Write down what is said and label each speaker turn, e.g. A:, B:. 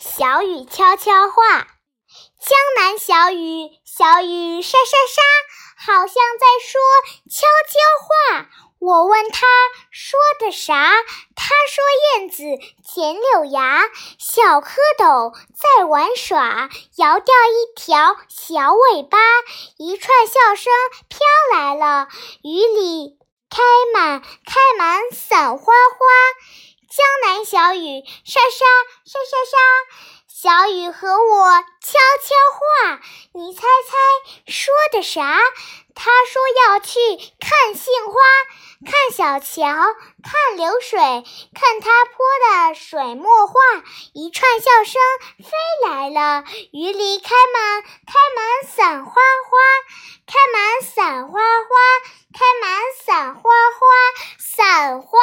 A: 小雨悄悄话，江南小雨，小雨沙沙沙，好像在说悄悄话。我问他说的啥，他说燕子剪柳芽，小蝌蚪在玩耍，摇掉一条小尾巴，一串笑声飘来了，雨里开满开满伞花花。江南小雨沙沙沙沙沙，和我悄悄话，你猜猜说的啥？他说要去看杏花，看小桥，看流水，看他泼的水墨画。一串笑声飞来了，雨里开满开满伞花花，开满伞花花，开满伞花花，伞花。